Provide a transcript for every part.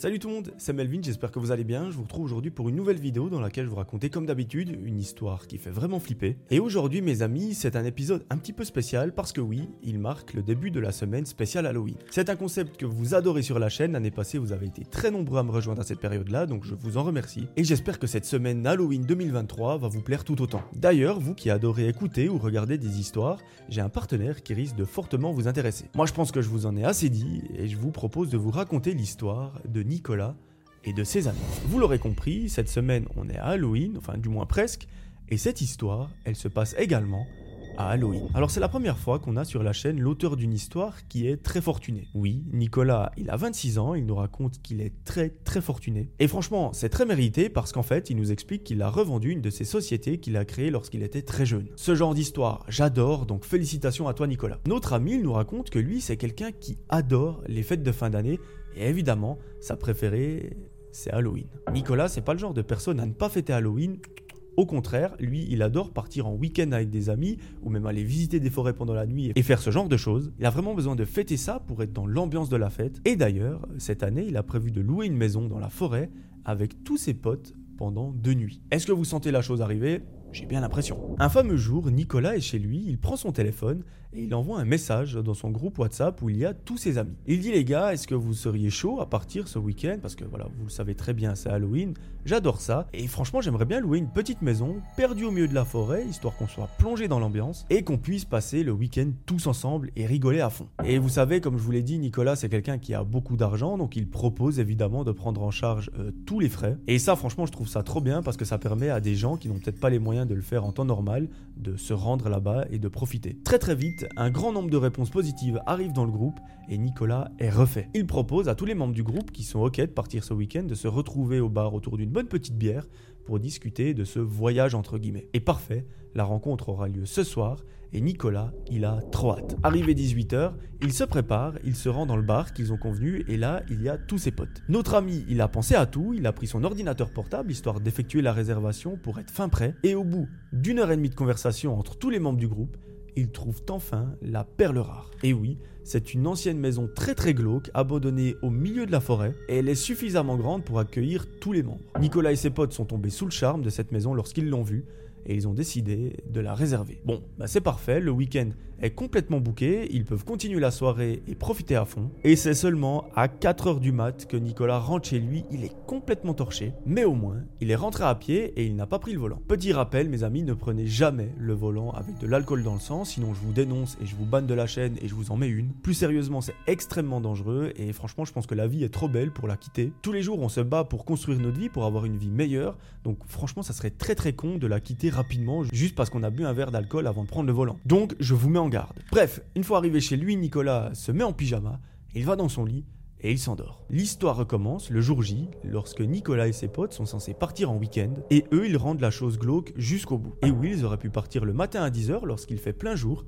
Salut tout le monde, c'est Melvin, j'espère que vous allez bien. Je vous retrouve aujourd'hui pour une nouvelle vidéo dans laquelle je vous raconter comme d'habitude une histoire qui fait vraiment flipper. Et aujourd'hui mes amis, c'est un épisode un petit peu spécial parce que oui, il marque le début de la semaine spéciale Halloween. C'est un concept que vous adorez sur la chaîne, l'année passée vous avez été très nombreux à me rejoindre à cette période-là, donc je vous en remercie. Et j'espère que cette semaine Halloween 2023 va vous plaire tout autant. D'ailleurs, vous qui adorez écouter ou regarder des histoires, j'ai un partenaire qui risque de fortement vous intéresser. Moi je pense que je vous en ai assez dit et je vous propose de vous raconter l'histoire de Nicolas et de ses amis. Vous l'aurez compris, cette semaine on est à Halloween, enfin du moins presque, et cette histoire, elle se passe également Halloween. Alors c'est la première fois qu'on a sur la chaîne l'auteur d'une histoire qui est très fortuné. Oui, Nicolas, il a 26 ans, il nous raconte qu'il est très très fortuné. Et franchement, c'est très mérité parce qu'en fait, il nous explique qu'il a revendu une de ses sociétés qu'il a créées lorsqu'il était très jeune. Ce genre d'histoire, j'adore, donc félicitations à toi Nicolas. Notre ami, il nous raconte que lui, c'est quelqu'un qui adore les fêtes de fin d'année et évidemment, sa préférée, c'est Halloween. Nicolas, c'est pas le genre de personne à ne pas fêter Halloween. Au contraire, lui, il adore partir en week-end avec des amis ou même aller visiter des forêts pendant la nuit et faire ce genre de choses. Il a vraiment besoin de fêter ça pour être dans l'ambiance de la fête. Et d'ailleurs, cette année, il a prévu de louer une maison dans la forêt avec tous ses potes pendant deux nuits. Est-ce que vous sentez la chose arriver? J'ai bien l'impression. Un fameux jour, Nicolas est chez lui, il prend son téléphone et il envoie un message dans son groupe WhatsApp où il y a tous ses amis. Il dit les gars, est-ce que vous seriez chaud à partir ce week-end? Parce que voilà, vous le savez très bien, c'est Halloween, j'adore ça. Et franchement, j'aimerais bien louer une petite maison perdue au milieu de la forêt, histoire qu'on soit plongé dans l'ambiance et qu'on puisse passer le week-end tous ensemble et rigoler à fond. Et vous savez, comme je vous l'ai dit, Nicolas c'est quelqu'un qui a beaucoup d'argent, donc il propose évidemment de prendre en charge euh, tous les frais. Et ça, franchement, je trouve ça trop bien parce que ça permet à des gens qui n'ont peut-être pas les moyens de le faire en temps normal, de se rendre là-bas et de profiter. Très très vite, un grand nombre de réponses positives arrivent dans le groupe et Nicolas est refait. Il propose à tous les membres du groupe qui sont ok de partir ce week-end de se retrouver au bar autour d'une bonne petite bière pour discuter de ce voyage entre guillemets. Et parfait, la rencontre aura lieu ce soir et Nicolas, il a trop hâte. Arrivé 18h, il se prépare, il se rend dans le bar qu'ils ont convenu et là, il y a tous ses potes. Notre ami, il a pensé à tout, il a pris son ordinateur portable histoire d'effectuer la réservation pour être fin prêt et au bout d'une heure et demie de conversation entre tous les membres du groupe, il trouve enfin la perle rare. Et oui, c'est une ancienne maison très très glauque, abandonnée au milieu de la forêt, et elle est suffisamment grande pour accueillir tous les membres. Nicolas et ses potes sont tombés sous le charme de cette maison lorsqu'ils l'ont vue, et ils ont décidé de la réserver. Bon, bah c'est parfait, le week-end est complètement bouqué, ils peuvent continuer la soirée et profiter à fond. Et c'est seulement à 4h du mat que Nicolas rentre chez lui, il est complètement torché, mais au moins, il est rentré à pied et il n'a pas pris le volant. Petit rappel, mes amis, ne prenez jamais le volant avec de l'alcool dans le sang, sinon je vous dénonce et je vous banne de la chaîne et je vous en mets une. Plus sérieusement, c'est extrêmement dangereux et franchement, je pense que la vie est trop belle pour la quitter. Tous les jours, on se bat pour construire notre vie, pour avoir une vie meilleure, donc franchement, ça serait très très con de la quitter rapidement juste parce qu'on a bu un verre d'alcool avant de prendre le volant. Donc, je vous mets en Bref, une fois arrivé chez lui, Nicolas se met en pyjama, il va dans son lit et il s'endort. L'histoire recommence le jour J, lorsque Nicolas et ses potes sont censés partir en week-end, et eux ils rendent la chose glauque jusqu'au bout. Et oui, ils auraient pu partir le matin à 10h lorsqu'il fait plein jour,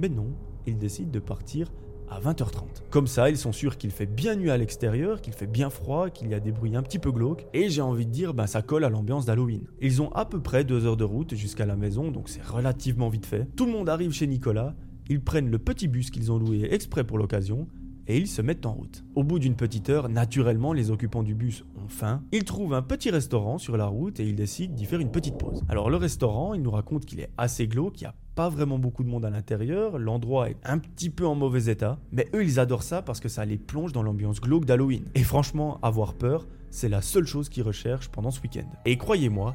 mais non, ils décident de partir à 20h30. Comme ça, ils sont sûrs qu'il fait bien nuit à l'extérieur, qu'il fait bien froid, qu'il y a des bruits un petit peu glauques, et j'ai envie de dire, ben ça colle à l'ambiance d'Halloween. Ils ont à peu près deux heures de route jusqu'à la maison, donc c'est relativement vite fait. Tout le monde arrive chez Nicolas, ils prennent le petit bus qu'ils ont loué exprès pour l'occasion, et ils se mettent en route. Au bout d'une petite heure, naturellement, les occupants du bus ont faim. Ils trouvent un petit restaurant sur la route et ils décident d'y faire une petite pause. Alors le restaurant, il nous raconte qu'il est assez glauque, qu'il n'y a pas vraiment beaucoup de monde à l'intérieur, l'endroit est un petit peu en mauvais état, mais eux ils adorent ça parce que ça les plonge dans l'ambiance glauque d'Halloween. Et franchement, avoir peur, c'est la seule chose qu'ils recherchent pendant ce week-end. Et croyez-moi,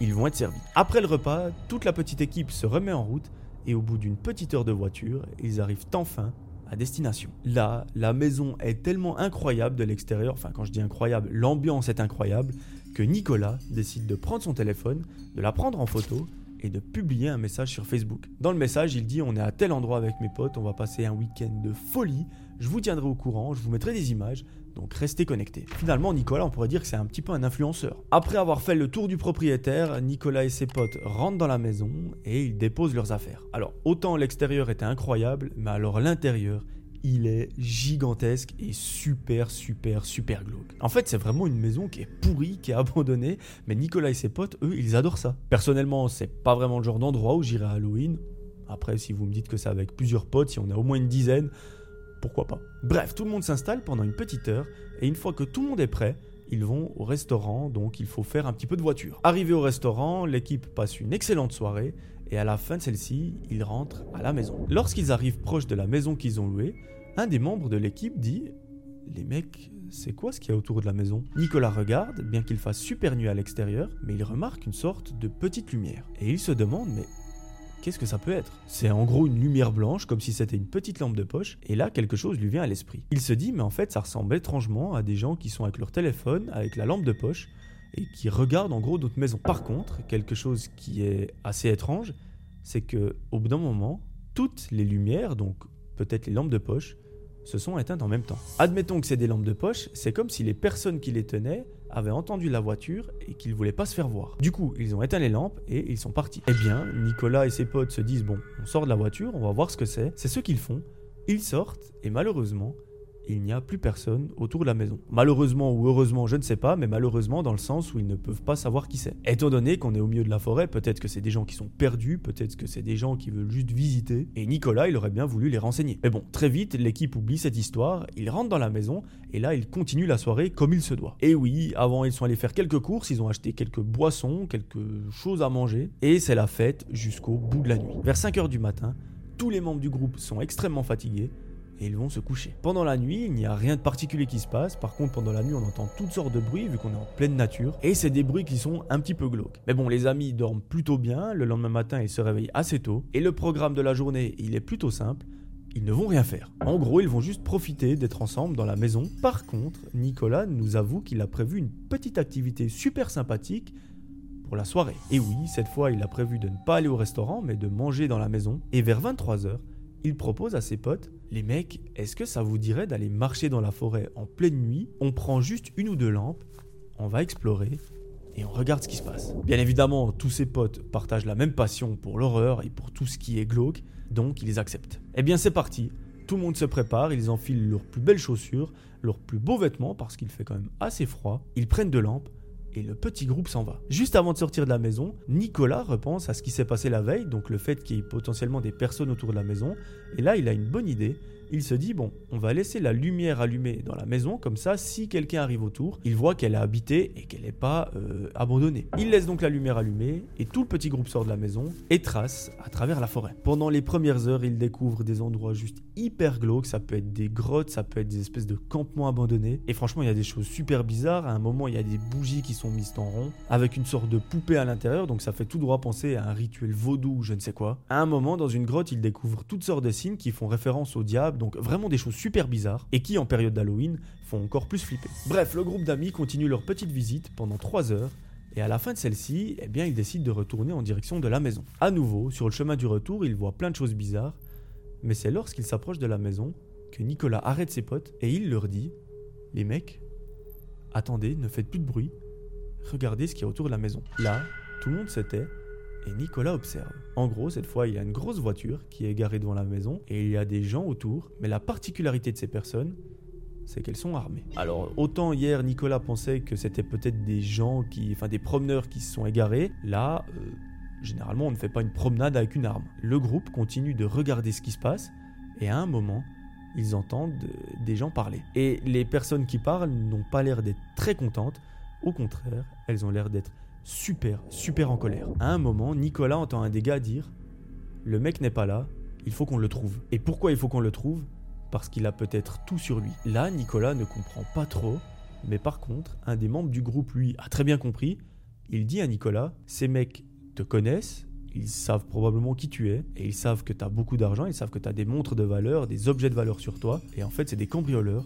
ils vont être servis. Après le repas, toute la petite équipe se remet en route et au bout d'une petite heure de voiture, ils arrivent enfin à destination. Là, la maison est tellement incroyable de l'extérieur, enfin quand je dis incroyable, l'ambiance est incroyable, que Nicolas décide de prendre son téléphone, de la prendre en photo et de publier un message sur Facebook. Dans le message, il dit on est à tel endroit avec mes potes, on va passer un week-end de folie, je vous tiendrai au courant, je vous mettrai des images, donc restez connectés. Finalement, Nicolas, on pourrait dire que c'est un petit peu un influenceur. Après avoir fait le tour du propriétaire, Nicolas et ses potes rentrent dans la maison et ils déposent leurs affaires. Alors, autant l'extérieur était incroyable, mais alors l'intérieur, il est gigantesque et super, super, super glauque. En fait, c'est vraiment une maison qui est pourrie, qui est abandonnée, mais Nicolas et ses potes, eux, ils adorent ça. Personnellement, c'est pas vraiment le genre d'endroit où j'irai à Halloween. Après, si vous me dites que c'est avec plusieurs potes, si on a au moins une dizaine, pourquoi pas. Bref, tout le monde s'installe pendant une petite heure, et une fois que tout le monde est prêt, ils vont au restaurant, donc il faut faire un petit peu de voiture. Arrivé au restaurant, l'équipe passe une excellente soirée, et à la fin de celle-ci, ils rentrent à la maison. Lorsqu'ils arrivent proche de la maison qu'ils ont louée, un des membres de l'équipe dit Les mecs, c'est quoi ce qu'il y a autour de la maison? Nicolas regarde, bien qu'il fasse super nuit à l'extérieur, mais il remarque une sorte de petite lumière. Et il se demande Mais qu'est-ce que ça peut être? C'est en gros une lumière blanche, comme si c'était une petite lampe de poche, et là quelque chose lui vient à l'esprit. Il se dit, mais en fait ça ressemble étrangement à des gens qui sont avec leur téléphone, avec la lampe de poche, et qui regardent en gros d'autres maisons. Par contre, quelque chose qui est assez étrange, c'est que au bout d'un moment, toutes les lumières, donc peut-être les lampes de poche, se sont éteintes en même temps. Admettons que c'est des lampes de poche, c'est comme si les personnes qui les tenaient avaient entendu la voiture et qu'ils voulaient pas se faire voir. Du coup, ils ont éteint les lampes et ils sont partis. Eh bien, Nicolas et ses potes se disent bon, on sort de la voiture, on va voir ce que c'est. C'est ce qu'ils font. Ils sortent et malheureusement, il n'y a plus personne autour de la maison. Malheureusement ou heureusement, je ne sais pas, mais malheureusement dans le sens où ils ne peuvent pas savoir qui c'est. Étant donné qu'on est au milieu de la forêt, peut-être que c'est des gens qui sont perdus, peut-être que c'est des gens qui veulent juste visiter, et Nicolas, il aurait bien voulu les renseigner. Mais bon, très vite, l'équipe oublie cette histoire, ils rentrent dans la maison, et là, ils continuent la soirée comme il se doit. Et oui, avant, ils sont allés faire quelques courses, ils ont acheté quelques boissons, quelques choses à manger, et c'est la fête jusqu'au bout de la nuit. Vers 5h du matin, tous les membres du groupe sont extrêmement fatigués, et ils vont se coucher. Pendant la nuit, il n'y a rien de particulier qui se passe. Par contre, pendant la nuit, on entend toutes sortes de bruits vu qu'on est en pleine nature. Et c'est des bruits qui sont un petit peu glauques. Mais bon, les amis dorment plutôt bien. Le lendemain matin, ils se réveillent assez tôt. Et le programme de la journée, il est plutôt simple. Ils ne vont rien faire. En gros, ils vont juste profiter d'être ensemble dans la maison. Par contre, Nicolas nous avoue qu'il a prévu une petite activité super sympathique pour la soirée. Et oui, cette fois, il a prévu de ne pas aller au restaurant, mais de manger dans la maison. Et vers 23h, il propose à ses potes Les mecs, est-ce que ça vous dirait d'aller marcher dans la forêt en pleine nuit? On prend juste une ou deux lampes, on va explorer et on regarde ce qui se passe. Bien évidemment, tous ses potes partagent la même passion pour l'horreur et pour tout ce qui est glauque, donc ils acceptent. Eh bien, c'est parti. Tout le monde se prépare, ils enfilent leurs plus belles chaussures, leurs plus beaux vêtements parce qu'il fait quand même assez froid. Ils prennent de lampes et le petit groupe s'en va. Juste avant de sortir de la maison, Nicolas repense à ce qui s'est passé la veille, donc le fait qu'il y ait potentiellement des personnes autour de la maison, et là il a une bonne idée, il se dit bon, on va laisser la lumière allumée dans la maison, comme ça, si quelqu'un arrive autour, il voit qu'elle est habitée et qu'elle n'est pas euh, abandonnée. Il laisse donc la lumière allumée et tout le petit groupe sort de la maison et trace à travers la forêt. Pendant les premières heures, il découvre des endroits juste hyper glauques, ça peut être des grottes, ça peut être des espèces de campements abandonnés, et franchement, il y a des choses super bizarres. À un moment, il y a des bougies qui sont mises en rond avec une sorte de poupée à l'intérieur, donc ça fait tout droit penser à un rituel vaudou ou je ne sais quoi. À un moment, dans une grotte, il découvre toutes sortes de signes qui font référence au diable donc vraiment des choses super bizarres, et qui en période d'Halloween font encore plus flipper. Bref, le groupe d'amis continue leur petite visite pendant 3 heures, et à la fin de celle-ci, eh bien, ils décident de retourner en direction de la maison. À nouveau, sur le chemin du retour, ils voient plein de choses bizarres, mais c'est lorsqu'ils s'approchent de la maison que Nicolas arrête ses potes et il leur dit Les mecs, attendez, ne faites plus de bruit, regardez ce qu'il y a autour de la maison. Là, tout le monde se tait et Nicolas observe. En gros, cette fois, il y a une grosse voiture qui est garée devant la maison et il y a des gens autour, mais la particularité de ces personnes, c'est qu'elles sont armées. Alors, autant hier, Nicolas pensait que c'était peut-être des gens qui, enfin des promeneurs qui se sont égarés, là, euh, généralement, on ne fait pas une promenade avec une arme. Le groupe continue de regarder ce qui se passe et à un moment, ils entendent des gens parler. Et les personnes qui parlent n'ont pas l'air d'être très contentes, au contraire, elles ont l'air d'être super, super en colère. À un moment, Nicolas entend un des gars dire Le mec n'est pas là, il faut qu'on le trouve. Et pourquoi il faut qu'on le trouve? Parce qu'il a peut-être tout sur lui. Là, Nicolas ne comprend pas trop, mais par contre, un des membres du groupe, lui, a très bien compris. Il dit à Nicolas Ces mecs te connaissent, ils savent probablement qui tu es, et ils savent que tu as beaucoup d'argent, ils savent que tu as des montres de valeur, des objets de valeur sur toi, et en fait, c'est des cambrioleurs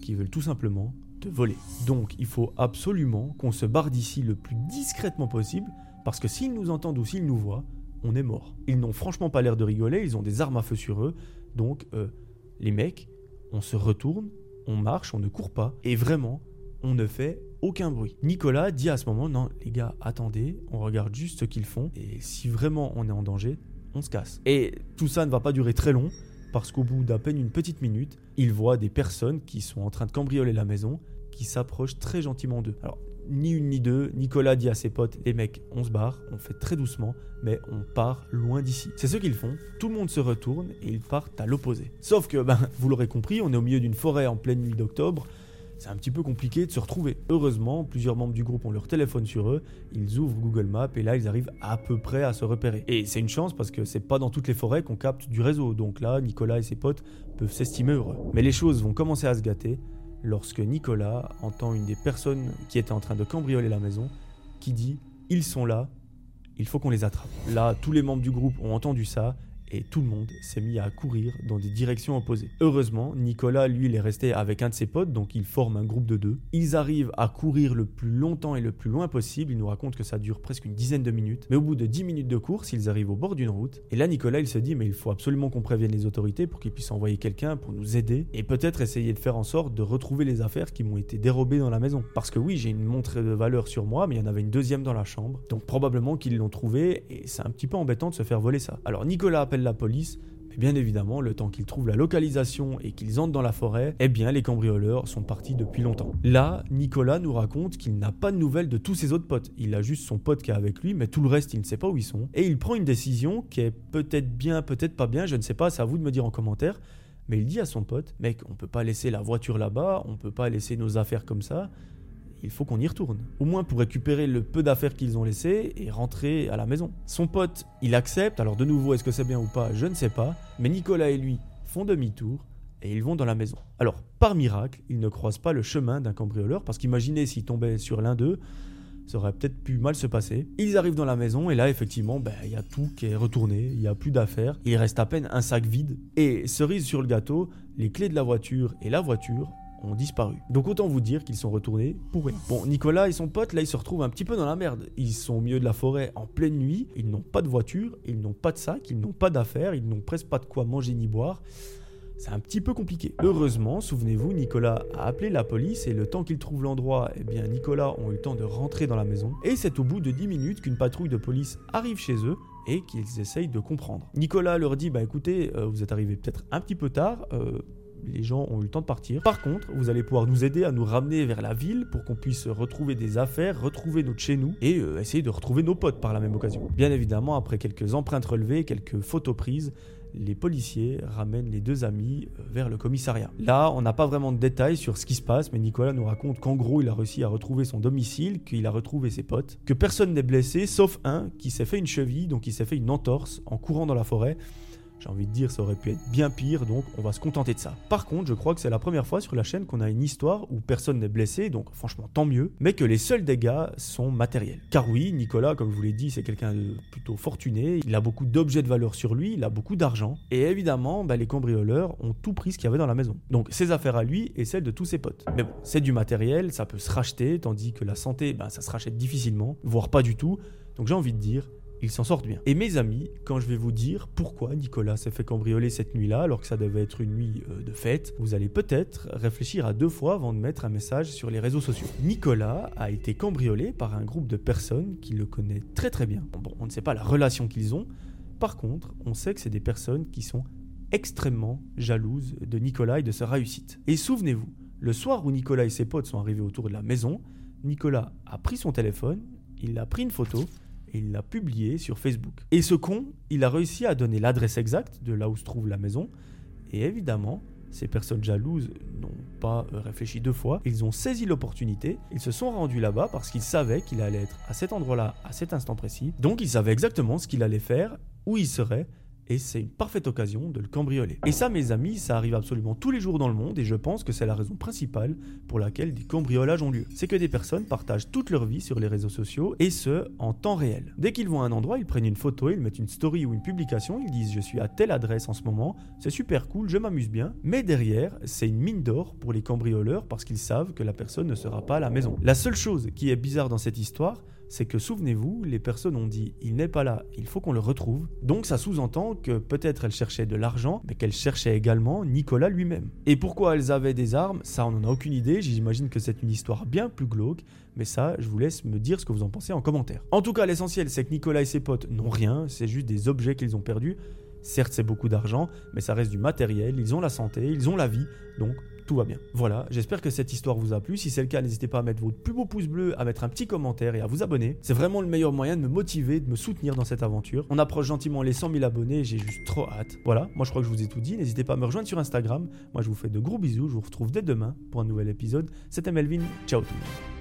qui veulent tout simplement voler. Donc il faut absolument qu'on se barre d'ici le plus discrètement possible, parce que s'ils nous entendent ou s'ils nous voient, on est mort. Ils n'ont franchement pas l'air de rigoler, ils ont des armes à feu sur eux, donc euh, les mecs, on se retourne, on marche, on ne court pas, et vraiment, on ne fait aucun bruit. Nicolas dit à ce moment, non les gars, attendez, on regarde juste ce qu'ils font, et si vraiment on est en danger, on se casse. Et tout ça ne va pas durer très long, parce qu'au bout d'à peine une petite minute, il voit des personnes qui sont en train de cambrioler la maison, qui s'approchent très gentiment d'eux. Alors, ni une ni deux, Nicolas dit à ses potes Les mecs, on se barre, on fait très doucement, mais on part loin d'ici. C'est ce qu'ils font, tout le monde se retourne et ils partent à l'opposé. Sauf que, ben, vous l'aurez compris, on est au milieu d'une forêt en pleine nuit d'octobre c'est un petit peu compliqué de se retrouver. Heureusement, plusieurs membres du groupe ont leur téléphone sur eux, ils ouvrent Google Maps et là ils arrivent à peu près à se repérer. Et c'est une chance parce que c'est pas dans toutes les forêts qu'on capte du réseau, donc là Nicolas et ses potes peuvent s'estimer heureux. Mais les choses vont commencer à se gâter lorsque Nicolas entend une des personnes qui était en train de cambrioler la maison qui dit Ils sont là, il faut qu'on les attrape. Là, tous les membres du groupe ont entendu ça et tout le monde s'est mis à courir dans des directions opposées. Heureusement, Nicolas, lui, il est resté avec un de ses potes, donc ils forment un groupe de deux. Ils arrivent à courir le plus longtemps et le plus loin possible. Il nous raconte que ça dure presque une dizaine de minutes. Mais au bout de 10 minutes de course, ils arrivent au bord d'une route. Et là, Nicolas, il se dit, mais il faut absolument qu'on prévienne les autorités pour qu'ils puissent envoyer quelqu'un pour nous aider et peut-être essayer de faire en sorte de retrouver les affaires qui m'ont été dérobées dans la maison. Parce que oui, j'ai une montre de valeur sur moi, mais il y en avait une deuxième dans la chambre. Donc probablement qu'ils l'ont trouvée et c'est un petit peu embêtant de se faire voler ça. Alors Nicolas appelle la police, mais bien évidemment, le temps qu'ils trouvent la localisation et qu'ils entrent dans la forêt, eh bien les cambrioleurs sont partis depuis longtemps. Là, Nicolas nous raconte qu'il n'a pas de nouvelles de tous ses autres potes. Il a juste son pote qui est avec lui, mais tout le reste, il ne sait pas où ils sont. Et il prend une décision qui est peut-être bien, peut-être pas bien, je ne sais pas, c'est à vous de me dire en commentaire. Mais il dit à son pote, mec, on peut pas laisser la voiture là-bas, on peut pas laisser nos affaires comme ça il faut qu'on y retourne. Au moins pour récupérer le peu d'affaires qu'ils ont laissées et rentrer à la maison. Son pote, il accepte, alors de nouveau, est-ce que c'est bien ou pas, je ne sais pas, mais Nicolas et lui font demi-tour et ils vont dans la maison. Alors, par miracle, ils ne croisent pas le chemin d'un cambrioleur, parce qu'imaginez s'ils tombaient sur l'un d'eux, ça aurait peut-être pu mal se passer. Ils arrivent dans la maison et là, effectivement, ben, il y a tout qui est retourné, il n'y a plus d'affaires, il reste à peine un sac vide. Et cerise sur le gâteau, les clés de la voiture et la voiture ont disparu. Donc autant vous dire qu'ils sont retournés pour rien. Bon, Nicolas et son pote, là, ils se retrouvent un petit peu dans la merde. Ils sont au milieu de la forêt en pleine nuit, ils n'ont pas de voiture, ils n'ont pas de sac, ils n'ont pas d'affaires, ils n'ont presque pas de quoi manger ni boire. C'est un petit peu compliqué. Heureusement, souvenez-vous, Nicolas a appelé la police et le temps qu'il trouve l'endroit, eh bien Nicolas ont eu le temps de rentrer dans la maison. Et c'est au bout de 10 minutes qu'une patrouille de police arrive chez eux et qu'ils essayent de comprendre. Nicolas leur dit, bah écoutez, euh, vous êtes arrivé peut-être un petit peu tard, euh, les gens ont eu le temps de partir. Par contre, vous allez pouvoir nous aider à nous ramener vers la ville pour qu'on puisse retrouver des affaires, retrouver notre chez nous et euh, essayer de retrouver nos potes par la même occasion. Bien évidemment, après quelques empreintes relevées, quelques photos prises, les policiers ramènent les deux amis euh, vers le commissariat. Là, on n'a pas vraiment de détails sur ce qui se passe, mais Nicolas nous raconte qu'en gros, il a réussi à retrouver son domicile, qu'il a retrouvé ses potes, que personne n'est blessé, sauf un qui s'est fait une cheville, donc il s'est fait une entorse en courant dans la forêt. J'ai envie de dire, ça aurait pu être bien pire, donc on va se contenter de ça. Par contre, je crois que c'est la première fois sur la chaîne qu'on a une histoire où personne n'est blessé, donc franchement tant mieux, mais que les seuls dégâts sont matériels. Car oui, Nicolas, comme je vous l'ai dit, c'est quelqu'un de plutôt fortuné, il a beaucoup d'objets de valeur sur lui, il a beaucoup d'argent, et évidemment, bah, les cambrioleurs ont tout pris ce qu'il y avait dans la maison. Donc ses affaires à lui et celles de tous ses potes. Mais bon, c'est du matériel, ça peut se racheter, tandis que la santé, bah, ça se rachète difficilement, voire pas du tout. Donc j'ai envie de dire, ils s'en sortent bien. Et mes amis, quand je vais vous dire pourquoi Nicolas s'est fait cambrioler cette nuit-là, alors que ça devait être une nuit euh, de fête, vous allez peut-être réfléchir à deux fois avant de mettre un message sur les réseaux sociaux. Nicolas a été cambriolé par un groupe de personnes qui le connaît très très bien. Bon, on ne sait pas la relation qu'ils ont, par contre, on sait que c'est des personnes qui sont extrêmement jalouses de Nicolas et de sa réussite. Et souvenez-vous, le soir où Nicolas et ses potes sont arrivés autour de la maison, Nicolas a pris son téléphone, il a pris une photo, il l'a publié sur Facebook. Et ce con, il a réussi à donner l'adresse exacte de là où se trouve la maison. Et évidemment, ces personnes jalouses n'ont pas euh, réfléchi deux fois. Ils ont saisi l'opportunité. Ils se sont rendus là-bas parce qu'ils savaient qu'il allait être à cet endroit-là, à cet instant précis. Donc ils savaient exactement ce qu'il allait faire, où il serait et c'est une parfaite occasion de le cambrioler. Et ça, mes amis, ça arrive absolument tous les jours dans le monde et je pense que c'est la raison principale pour laquelle des cambriolages ont lieu. C'est que des personnes partagent toute leur vie sur les réseaux sociaux et ce, en temps réel. Dès qu'ils vont à un endroit, ils prennent une photo, ils mettent une story ou une publication, ils disent je suis à telle adresse en ce moment, c'est super cool, je m'amuse bien, mais derrière, c'est une mine d'or pour les cambrioleurs parce qu'ils savent que la personne ne sera pas à la maison. La seule chose qui est bizarre dans cette histoire, c'est que souvenez-vous, les personnes ont dit il n'est pas là, il faut qu'on le retrouve. Donc ça sous-entend que peut-être elles cherchaient de l'argent, mais qu'elles cherchaient également Nicolas lui-même. Et pourquoi elles avaient des armes, ça on n'en a aucune idée, j'imagine que c'est une histoire bien plus glauque, mais ça je vous laisse me dire ce que vous en pensez en commentaire. En tout cas l'essentiel c'est que Nicolas et ses potes n'ont rien, c'est juste des objets qu'ils ont perdus. Certes c'est beaucoup d'argent, mais ça reste du matériel, ils ont la santé, ils ont la vie, donc tout va bien. Voilà, j'espère que cette histoire vous a plu. Si c'est le cas, n'hésitez pas à mettre votre plus beau pouce bleu, à mettre un petit commentaire et à vous abonner. C'est vraiment le meilleur moyen de me motiver, de me soutenir dans cette aventure. On approche gentiment les 100 000 abonnés, j'ai juste trop hâte. Voilà, moi je crois que je vous ai tout dit. N'hésitez pas à me rejoindre sur Instagram. Moi je vous fais de gros bisous, je vous retrouve dès demain pour un nouvel épisode. C'était Melvin, ciao tout le monde.